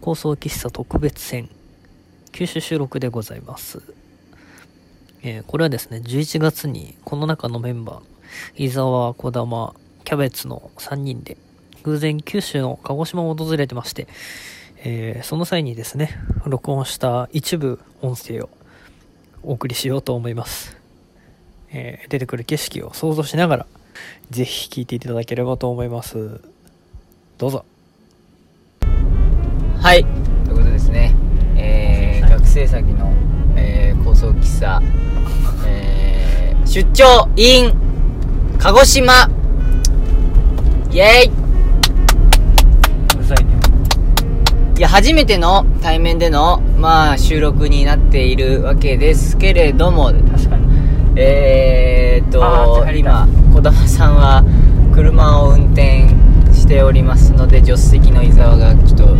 構想喫茶特別編。九州収録でございます、えーこれはですね11月にこの中のメンバー伊沢児玉キャベツの3人で偶然九州の鹿児島を訪れてまして、えーその際にですね録音した一部音声をお送りしようと思います、えー出てくる景色を想像しながらぜひ聴いていただければと思います。どうぞ。はい。ということですね、えー、学生先の、えー、高層喫茶、えー、出張 in 鹿児島。イエイ。うざいね。いや、初めての対面での、まあ、収録になっているわけですけれども、確かに。えーっと今児玉さんは車を運転しておりますので助手席の伊沢がちょっと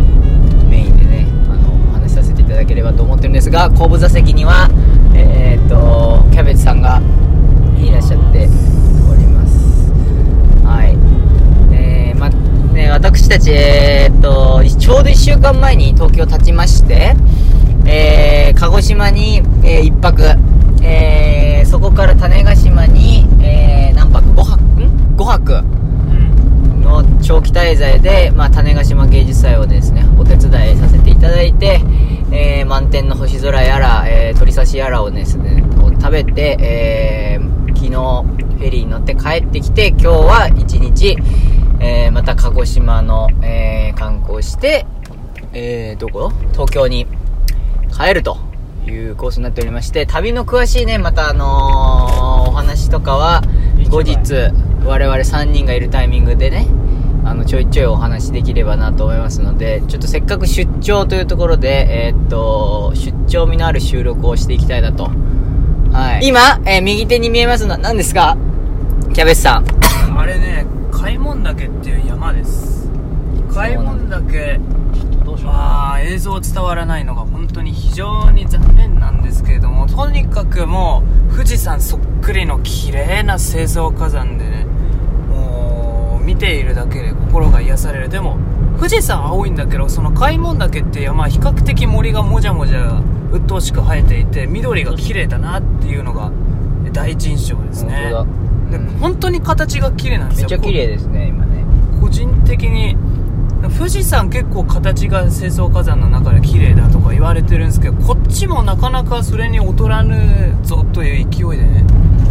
ただければと思ってるんですが後部座席にはえーっとキャベツさんがいらっしゃっておりますはいえー、まね私たちえーっとちょうど1週間前に東京立ちましてえー、鹿児島に、えー、一泊、えー、そこから種子島に、えー、何泊 ?5 泊？ん ?5 泊の長期滞在で、まあ、種子島芸術祭をですね、お手伝いさせていただいて、えー、満天の星空やら、えー、鳥刺しやらをですね、を食べて、えー、昨日、フェリーに乗って帰ってきて、今日は一日、えー、また鹿児島の、えー、観光して、えー、どこ？東京に帰るというコースになっておりまして、旅の詳しいね、またあのーお話とかは、後日、我々3人がいるタイミングでね、あの、ちょいちょいお話できればなと思いますので、ちょっとせっかく出張というところで、えーっと、出張味のある収録をしていきたいなと。はい。今、えー右手に見えますのは何ですか？キャベツさん。あれね開門岳っていう山です開門岳どうしようあー映像伝わらないのが本当に非常に残念なんですけれどもとにかくもう富士山そっくりの綺麗な清掃火山でね見ているだけで心が癒される。でも富士山青いんだけどその開門岳っていう山は比較的森がもじゃもじゃ鬱陶しく生えていて緑が綺麗だなっていうのが第一印象ですね。本当本当に形が綺麗なんですよ。めっちゃ綺麗ですね、今ね。個人的に富士山結構形が清掃火山の中で綺麗だとか言われてるんですけどこっちもなかなかそれに劣らぬぞという勢いでね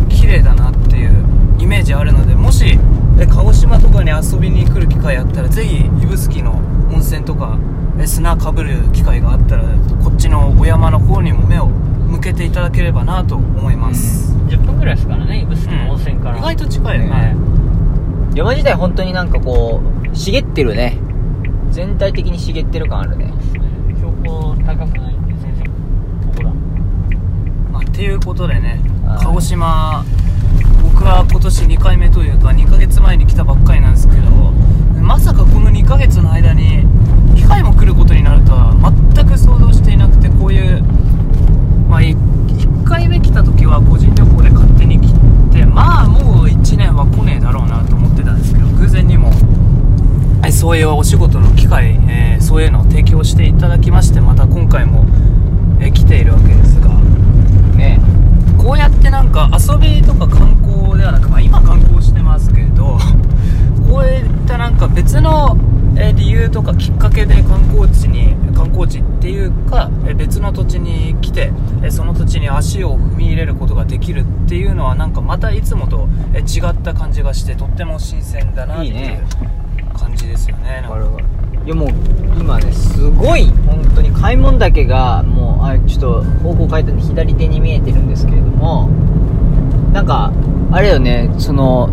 綺麗だなっていうイメージあるのでもしえ鹿児島とかに遊びに来る機会あったらぜひ指宿の温泉とかえ砂かぶる機会があったらこっちのお山の方にも目を向けていただければなと思います、10分ぐらいですからね指宿の温泉から、意外と近いよね、はい山自体本当になんかこう、茂ってるね。全体的に茂ってる感あるね。標高高くない？んで全然ここだ？まあ、っていうことでねはい鹿児島僕は今年2回目というか2ヶ月前に来たばっかりなんですけどまさかこの2ヶ月の間に2回も来ることになるとは全く想像していなくてこういう、まあ、1回目来た時は個人旅行で勝手に来てまあもう1年は来ねえだろうなと思ってたんですけど偶然にもえそういうお仕事の機会、えーそういうのを提供していただきましてまた今回も、えー来ているわけですがこうやってなんか遊びとか観光ではなく、まあ、今観光してますけど こういったなんか別のえー理由とかきっかけで観光地に観光地っていうかえー別の土地に来てえーその土地に足を踏み入れることができるっていうのはなんかまたいつもとえー違った感じがしてとっても新鮮だなっていいいね。う感じですよね。なんかいやもう今ねすごい本当に開門岳がもうあちょっと方向変えたんで左手に見えてるんですけれどもなんかあれよねその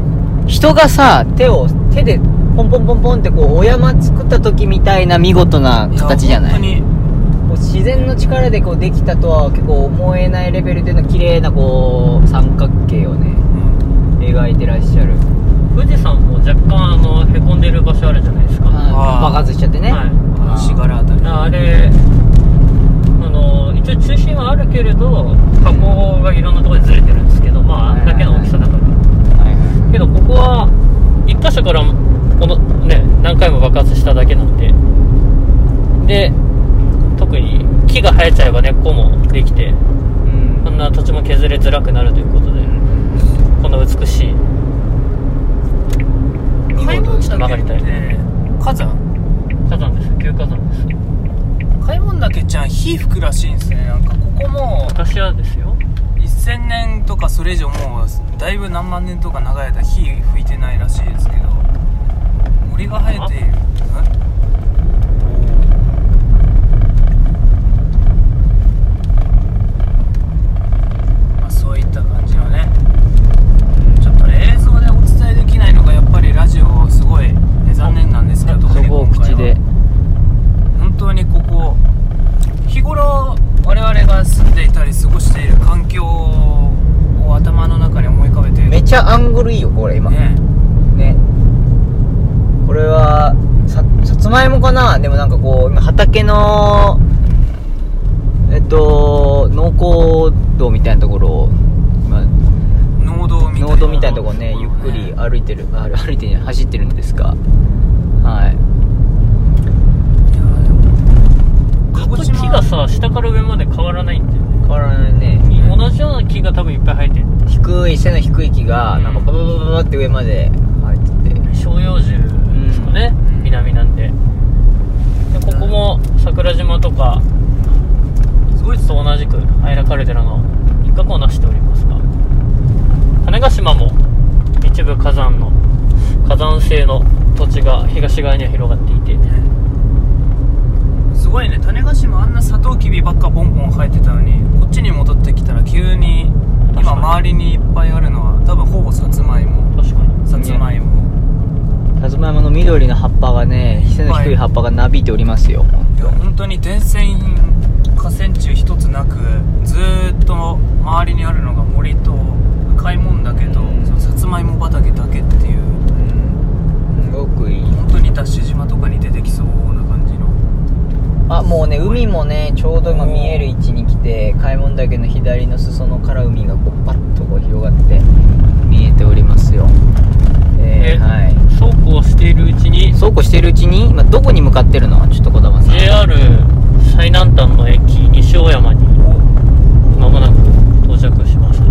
人がさ手を手でポンポンポンポンってこうお山作った時みたいな見事な形じゃない？自然の力でこうできたとは結構思えないレベルでの綺麗なこう三角形をねうん。描いてらっしゃる富士山も若干あのへこんでる場所あるじゃないですか。あ爆発しちゃってね、はい。あのしがらあたり。あれあの一応中心はあるけれど火口がいろんなところでずれてるんですけどまああんだけの大きさだから。はいけどここは一箇所からこのね何回も爆発しただけなんで。で木が生えちゃえば根っこもできてうん。そんな土地も削れづらくなるということでこの美しい開門岳曲がりたい。火山火山です。旧火山です。開門岳ちゃん火吹くらしいんです。ねなんかここも私はです。よ1000年とかそれ以上もうだいぶ何万年とか長い間火吹いてないらしいです。けど森が生えているまあそういった感じのねちょっと映像でお伝えできないのがやっぱりラジオすごい残念なんですけど特にそこを今回は口で本当にここ日頃我々が住んでいたり過ごしている環境を頭の中に思い浮かべてめちゃアングルいいよこれ今ねねこれはささつまいもかなでもなんかこう今畑のえっと農耕道みたいなところを今農道みたいな農道みたいなところねゆっくり歩いてるあ 歩いてる走ってるんですがはい。木がさ下から上まで変わらないんだよね。変わらないね。同じような木が多分いっぱい生えてる低い背の低い木がうん。なんかバババババって上まで生えてて照葉樹ですかね、うん南なんででここも桜島とかすごいですと同じくアイラカルデラの一角を成しておりますが種子島も一部火山の火山性の土地が東側には広がっていて。すごいね。種子島あんなサトウキビばっかボンボン生えてたのにこっちに戻ってきたら急に今周りにいっぱいあるのは多分ほぼさつまいも。確かに。さつまいも。さつまいもの緑の葉っぱがね背の低い葉っぱがなびいておりますよいや本当に電線河川中一つなくずーっと周りにあるのが森とちょうど今見える位置に来て開門岳の左の裾野から海がこうパッとこう広がって見えておりますよ。えー、えはい。そうこうしているうちに？そうこうしてるうちに今どこに向かってるのちょっと児玉さん。JR 最南端の駅西大山にまもなく到着します。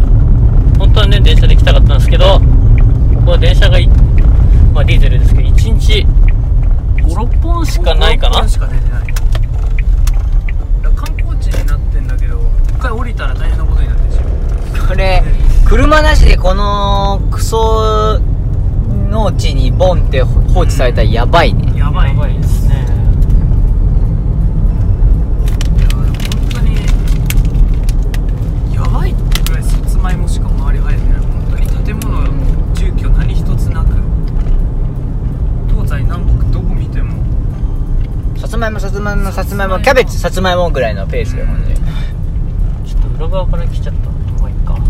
本当はね電車で行きたかったんですけどここは電車がいまあディーゼルですけど1日56本しかないかな5しか出てないだから観光地になってんだけどたら大変なことになってるでしょ。これ車なしでこのクソ農地にボンって放置されたらやばいね。やばい。やばいですね。いやでも本当にやばいってぐらいさつまいもしか周り生えてない。本当に建物住居何一つなく。東西南北どこ見ても。さつまいもさつまいもさつまいもキャベツさつまいもぐらいのペースでほんで。ちょっと裏側から来ちゃった。まあいいかね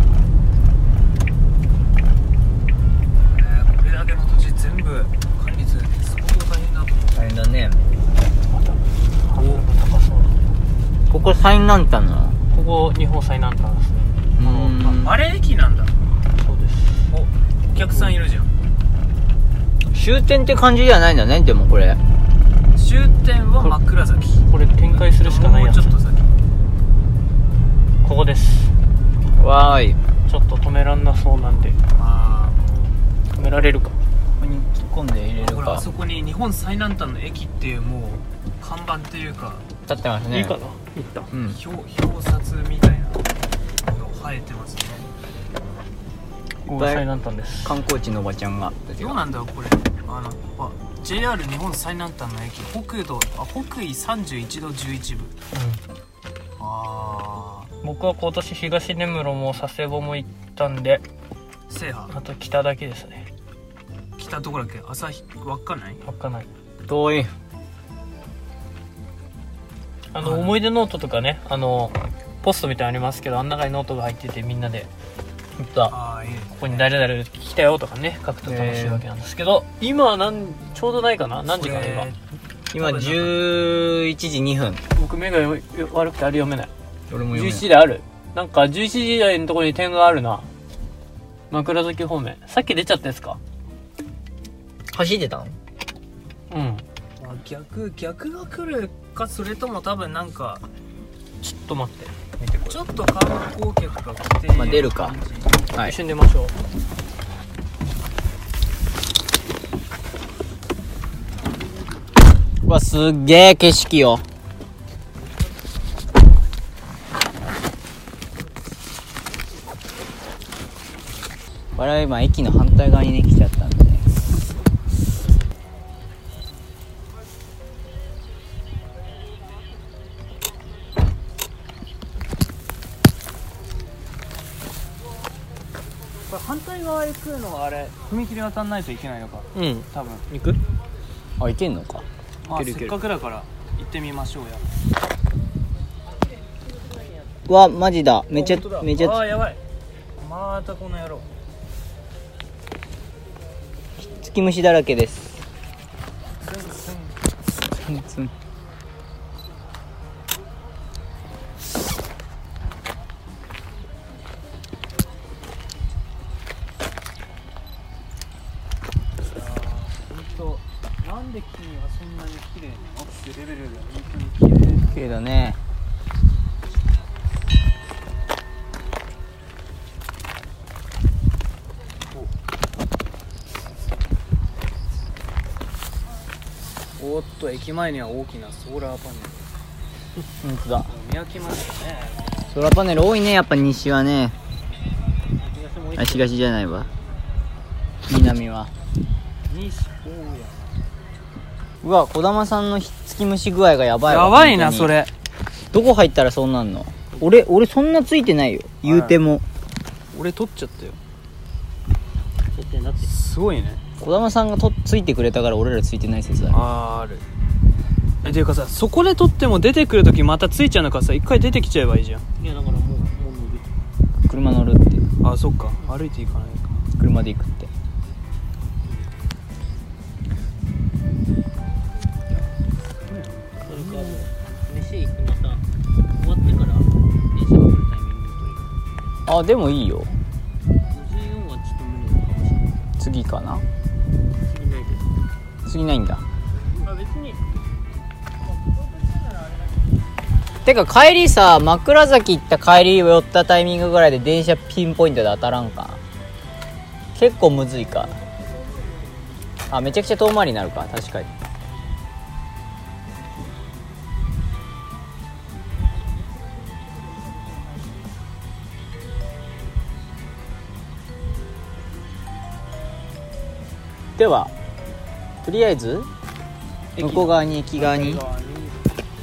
これだけの土地全部管理するって相当大変だと思う。大変だね。ここ最南端なの？ここ日本最南端ですね。うーん。ああれ駅なんだ。そうです。おお客さんいるじゃん。終点って感じじゃないんだねでもこれ。終点は真っ暗崎。これ展開するしかないやつ。もうちょっと先ここです。わーい。ちょっと止めらんなそうなんで。あ。止められるか。ここに突っ込んで入れるか。あほらあそこに日本最南端の駅っていうもう看板っていうか。立ってますね。いいかな。一旦うん。表表札みたいなのが生えてますね。ここが最南端です。観光地のおばちゃんがどうなんだろうこれ。あのあ JR 日本最南端の駅。北道あ北緯31度11分あ僕は今年東根室も佐世保も行ったんであ制覇あと北だけですね。北どこだっけ？旭稚内？稚内。遠い。あのはい。思い出ノートとかねあのポストみたいなのありますけどあん中にノートが入っててみんなでた。ああいいね。ここに誰々来たよとかね書くと楽しいわけなんですけど、今はなんちょうどないかな？何時かな今今11時2分。僕目がよよ悪くてあれ読めない。11俺も読めない時である？なんか11時台のところに点があるな。枕崎方面。さっき出ちゃったやつか。走ってたのうん。あ逆逆が来るかそれとも多分なんかちょっと待って。見てこちょっと観光客が来てまあ出るか。はい。一瞬出ましょう。うわすっげえ景色よ我々今駅の反対側にね来ちゃったんでね。これ反対側へ来るのはあれ踏切渡んないといけないのか？うん。多分。行く？あ行けんのか？まあせっかくだから行ってみましょうや。うわマジだ。めちゃめちゃあーやばい。またこの野郎月虫だらけです。なんで君はそんなに綺麗なの？ってレベルで本当に綺麗だねと駅前には大きなソーラーパネ本当だ。ル見分けましたね。ソーラーパネル多いねやっぱ西はね。あ東じゃないわ。南は。西大うわ児玉さんのひっつき虫具合がやばいわ。やばいなそれ。どこ入ったらそうなんの？俺俺そんなついてないよ。言うても。俺取っちゃったよ絶対なって。すごいね。児玉さんがとついてくれたから俺らついてない説ある。あーある。えていうかさそこで取っても出てくるときまたついちゃうのかさ一回出てきちゃえばいいじゃん。いやだからもうもう伸び車乗るって。あそっか。歩いていかないか。車で行くって。それかもう飯行くまた終わってから電車が来るタイミングというあでもいいよ次かな？次ないけ次ないんだ。どあ別に。てか帰りさ枕崎行った帰り寄ったタイミングぐらいで電車ピンポイントで当たらんか？な結構むずいか。あめちゃくちゃ遠回りになるか。確かにではとりあえず向こう側に駅側に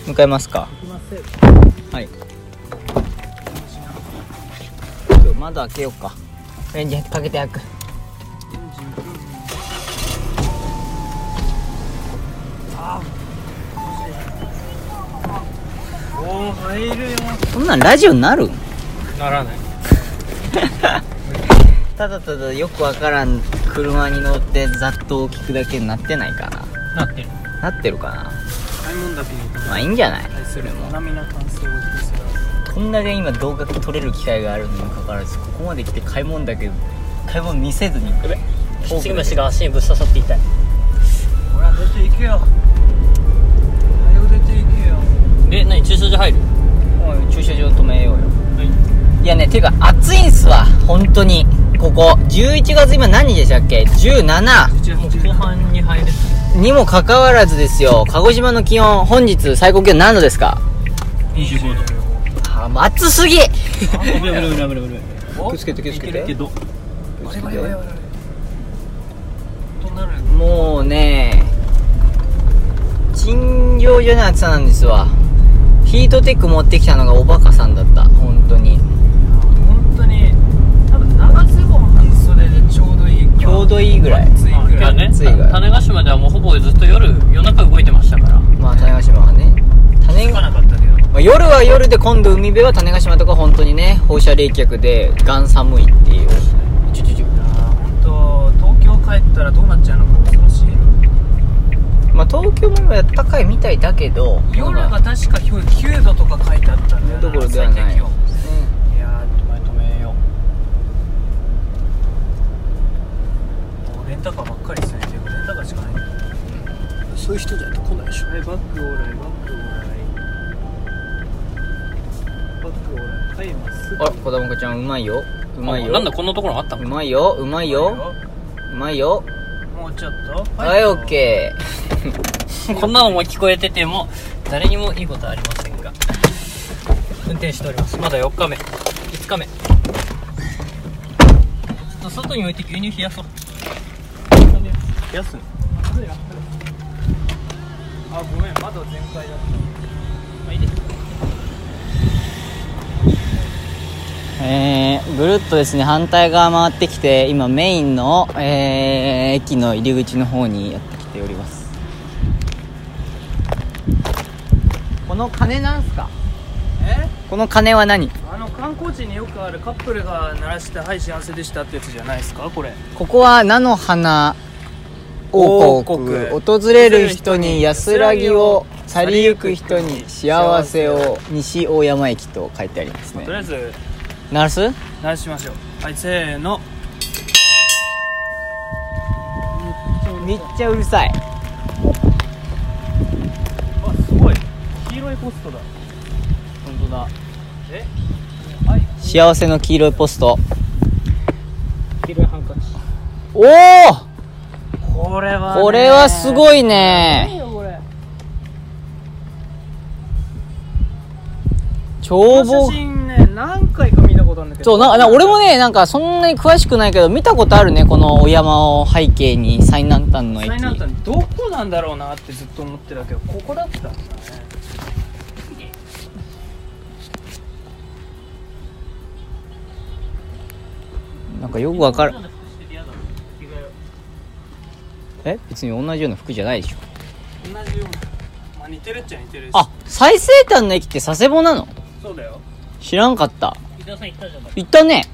向かいますか。はい。窓開けようか。レンジかけて開く。おお入るよ。そんなんラジオになるん？ならない ただただよくわからん車に乗って雑踏を聞くだけになってないかな。なってる。なってるかな。開門岳にまあいいんじゃない？対するでも。こんだけ今動画撮れる機会があるにもかかわらずここまで来て買い物だけ買い物見せずに次虫が足にぶっ刺さっていたい。ほら出ていけよ。早く出ていけよ。え何駐車場入る？もう駐車場止めようよ。はいいやねていうか暑いんすわ。本当にここ。11月今何日でしたっけ？17もう後半に入れにもかかわらずですよ鹿児島の気温本日最高気温何度ですか25度あー暑すぎ度危ない危ない危ない危ない気をつけて気をつけてけどもうね尋常じゃない暑さなんですわヒートテック持ってきたのがおバカさんだった本当にょうどいいぐらい。暑いぐらい。あね暑いぐらい。種子島ではもうほぼずっと夜夜中動いてましたから。まあ種子島はね。種つか子なかったけど。まあ夜は夜で今度海辺は種子島とか本当にね放射冷却でガン寒いっていう。ちょちょちょいやー本当東京帰ったらどうなっちゃうのか恐ろしいまあ東京も今やったかいみたいだけど夜が確か9度とか書いてあったんだよなどころではない。最低気温いやー止め止めようもうレンタカーばっかりですねてかレンタカーしかない。そういう人じゃないと来ないでしょ。はいバックオーライバックオーライあ子供ちゃんうまいよ。うまいよ。なんだこんなところあったのうまいよ。うまいよ。うまいよ。もうちょっと。はいオッケ こんなのも聞こえてても誰にもいいことはありませんが。運転しております。まだ4日目。5日目。ちょっと外に置いて牛乳冷やそう冷やすのあごめん窓全開だっあいいです。ーえー、ぐるっとですね反対側回ってきて今メインの、えー、駅の入り口の方にやってきております。この鐘なんすか？え？この鐘は何？あの観光地によくあるカップルが鳴らして「はい幸せでした」ってやつじゃないですかこれ。ここは菜の花王国。王国訪れる人に安らぎを去りゆく人に幸せを西大山駅と書いてありますね。とりあえず鳴らす鳴らしましょう。はいせーの。めっちゃうるさい。あすごい。黄色いポストだ。本当だ。え？はい。幸せの黄色いポスト。黄色いハンカチ。おおこれはね。これはすごい何ね。よこれ帳簿この写真ね何回か見たことあるんだけど。そうなな俺もねなんかそんなに詳しくないけど見たことあるねこのお山を背景に最南端の駅。最南端どこなんだろうなってずっと思ってたけどここだったんだね。なんかよくわかるえ別に同じような服じゃないでしょ。同じような。まあ似てるっちゃ似てるしあ最西端の駅って佐世保なの？そうだよ。知らんかった。伊沢さん行ったじゃない行ったね。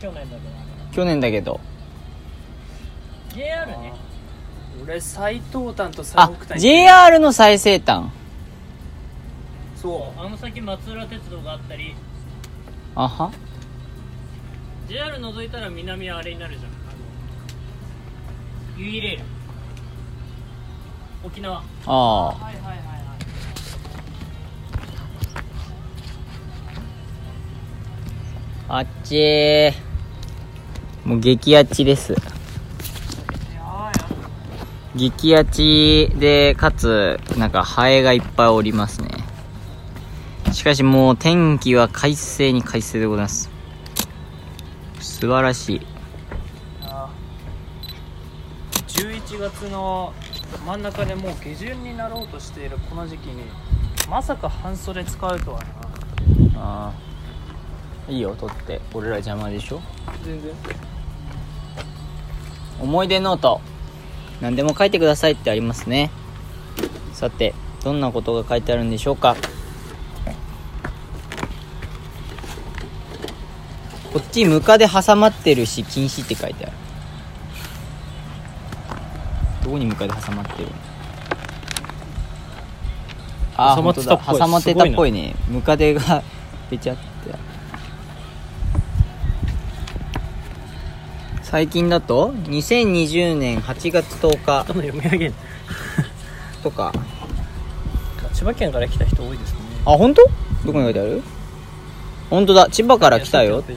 去年だけど。去年だけど。JR ね。俺最東端と最あ北端 JR の最西端。そあの先松浦鉄道があったり。あは。JR 覗いたら南はあれになるじゃんユイレール沖縄。ああ。はいはいはいはいあっちもう激アチです。激アチでかつなんかハエがいっぱいおりますね。しかしもう天気は快晴に快晴でございます。素晴らしいあー11月の真ん中でもう下旬になろうとしているこの時期にまさか半袖使うとはな。ああいいよ取って。俺ら邪魔でしょ。全然。思い出ノート何でも書いてくださいってありますね。さてどんなことが書いてあるんでしょうか。こっちムカで挟まってるし禁止って書いてあるどこにムカで挟まってるあ挟まってたっぽい。挟まってたっぽいね。ムカデが出ちゃって。最近だと2020年8月10日とか。千葉県から来た人多いですね。あ本当？どこに書いてある？本当だ。千葉から来たよって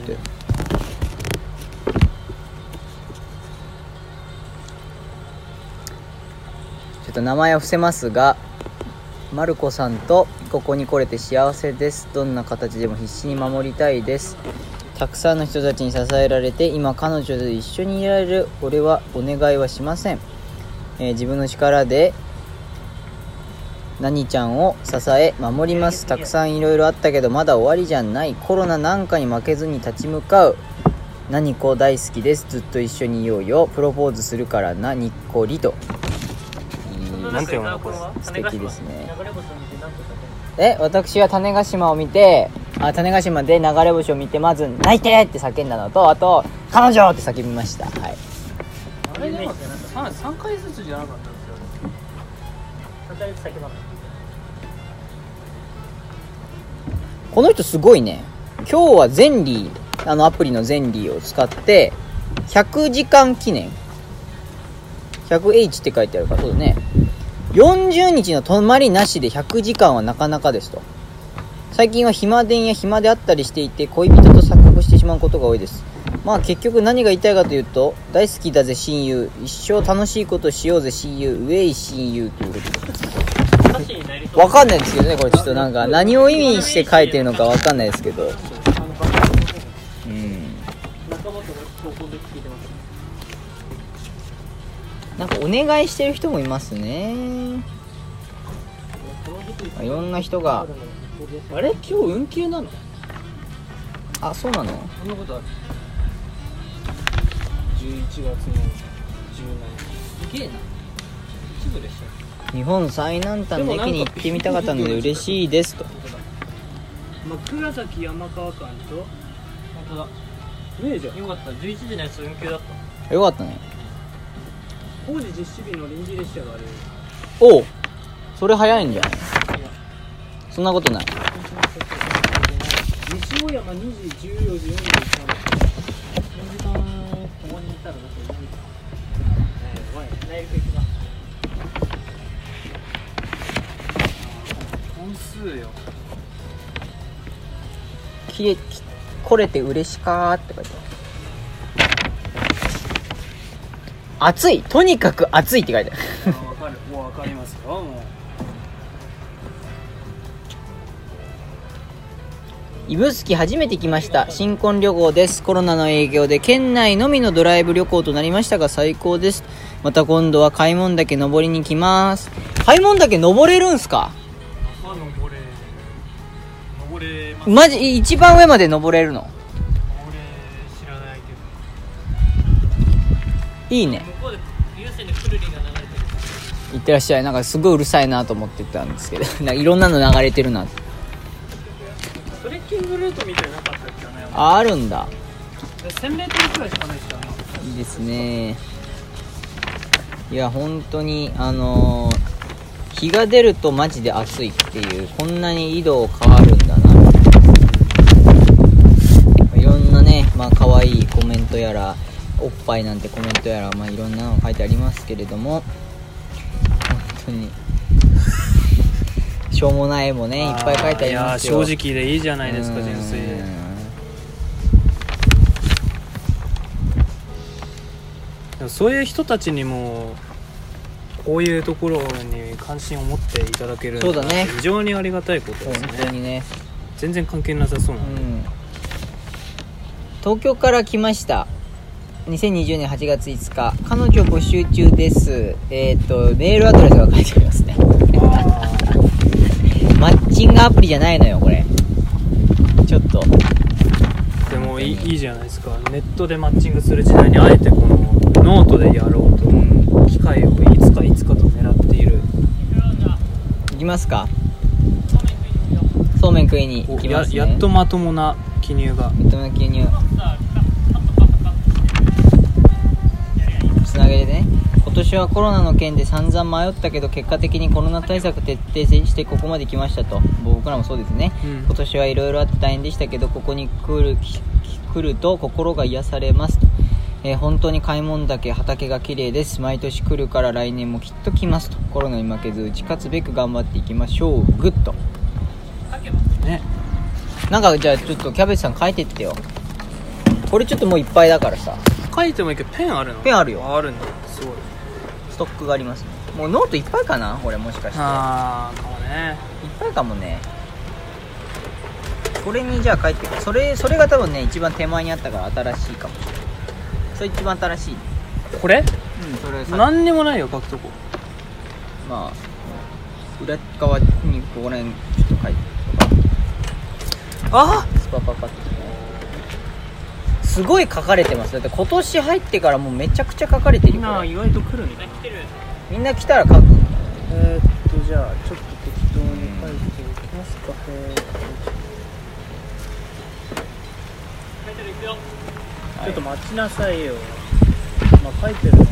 と名前を伏せますがマルコさんとここに来れて幸せです。どんな形でも必死に守りたいです。たくさんの人たちに支えられて今彼女と一緒にいられる。俺はお願いはしません、えー自分の力で何ちゃんを支え守ります。たくさんいろいろあったけどまだ終わりじゃない。コロナなんかに負けずに立ち向かう。何子大好きです。ずっと一緒にいようよ。プロポーズするからな。にっこりと。なんて読むのこれ。素敵ですね。え私は種子島を見てあ種子島で流れ星を見てまず「泣いて!」って叫んだのとあと「彼女!」って叫びました。はい。あれでも 3, 3回ずつじゃなかったんですよだ3回先までこの人すごいね。今日はゼンリーあのアプリのゼンリーを使って100時間記念。100H って書いてあるからそうだね40日の泊まりなしで100時間はなかなかですと。最近は暇電や暇であったりしていて恋人と錯覚してしまうことが多いです。まあ結局何が言いたいかというと大好きだぜ親友。一生楽しいことしようぜ親友。ウェイ親友ということ。でわかんないですけどねこれちょっとなんか何を意味して書いてるのかわかんないですけどなんかお願いしてる人もいますね。まあいろんな人が。あれ？今日運休なの？あそうなの？そんなことある。11月の17すげえな。一部でし日本最南端の駅に行ってみたかったので嬉しいですと。まあ、倉崎山川間と本当だ。ねえじゃん。よかった。11時のやつ運休だった。よかったね工事実施日の臨時列車がある。おう。それ早いんじゃないそんなことない。西大山2時14時43分この時間ここにいたらだっていいかお前内陸行本数よ。きれき来れて嬉しかーって書いてある暑い。とにかく暑いって書いてある。あ分かる。もう分かりますよもう。指宿初めて来ました。新婚旅行です。コロナの影響で県内のみのドライブ旅行となりましたが最高です。また今度は開門岳登りに来ます。開門岳登れるんすか？あ登れ登れます。マジ一番上まで登れるの？登れ知らないけいいねいってらっしゃい。なんかすごいうるさいなと思ってたんですけど。なんかいろんなの流れてるな。どトレッキングルートみたいなかったっけあああるんだ。1000メートルくらいしかないですよね。いいですね。いや本当にあのー日が出るとマジで暑いっていうこんなに緯度変わるんだな。いろんなねまあ可愛いコメントやらおっぱいなんてコメントやらまあいろんなの書いてありますけれども。本当に。しょうもない絵もねいっぱい書いてありますよ。いや正直でいいじゃないですかうん。純粋でそういう人たちにもこういうところに関心を持っていただけるそうだね。非常にありがたいことです本ね当にね。全然関係なさそうなうん。東京から来ました2020年8月5日彼女募集中です。えっ、とメールアドレスが書いてありますね。あマッチングアプリじゃないのよこれ。ちょっと。ーでもいいいいじゃないですか。ネットでマッチングする時代にあえてこのノートでやろうと。うん。機会をいつかいつかと狙っている。行きますか。そうめん食いに行きます、ね、ややっとまともな記入が。認め記入つなげでね。今年はコロナの件で散々迷ったけど結果的にコロナ対策徹底してここまで来ましたと。僕らもそうですね、うん。今年はいろいろあって大変でしたけどここに来るき来ると心が癒されますと、えー本当に開聞岳畑が綺麗です。毎年来るから来年もきっと来ますと。コロナに負けず打ち勝つべく頑張っていきましょう。グッとね。なんかじゃあちょっとキャベツさん書いてってよ。これちょっともういっぱいだからさ書いてもいいけどペンあるの？ペンあるよ。あるんだすごい。ストックがありますね。もうノートいっぱいかなこれもしかして。いっああかもね。ぱいかもね。これにじゃあ書いてそれそれが多分ね一番手前にあったから新しいかもしれない。それ一番新しい。これ？うんそれさ。何にもないよ書くとこ。まあ裏側にここら辺ちょっと書いてあスパパパってすごい書かれてます。だって今年入ってからもうめちゃくちゃ書かれてるよ。みんな意外と来るんだ来てるみんな来たら書く。えー、っとじゃあちょっと適当に書いておきますか。えーっちょっと待ちなさいよ。まあ書いてるの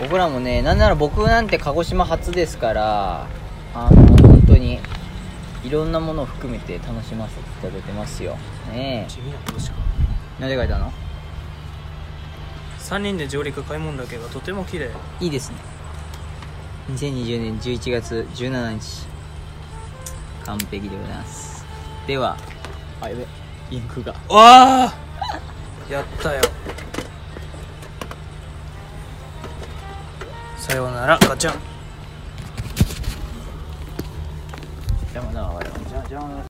僕らもねなんなら僕なんて鹿児島初ですからあの本当にいろんなものを含めて楽しませていただいてますよ。ね地味なことしか？え何で書いたの？3人で上陸開門岳がとても綺麗。いいですね。2020年11月17日。完璧でございます。ではあやべインクが。わあ！やったよ。さようならガチャン邪魔だわ我々じゃあじゃあ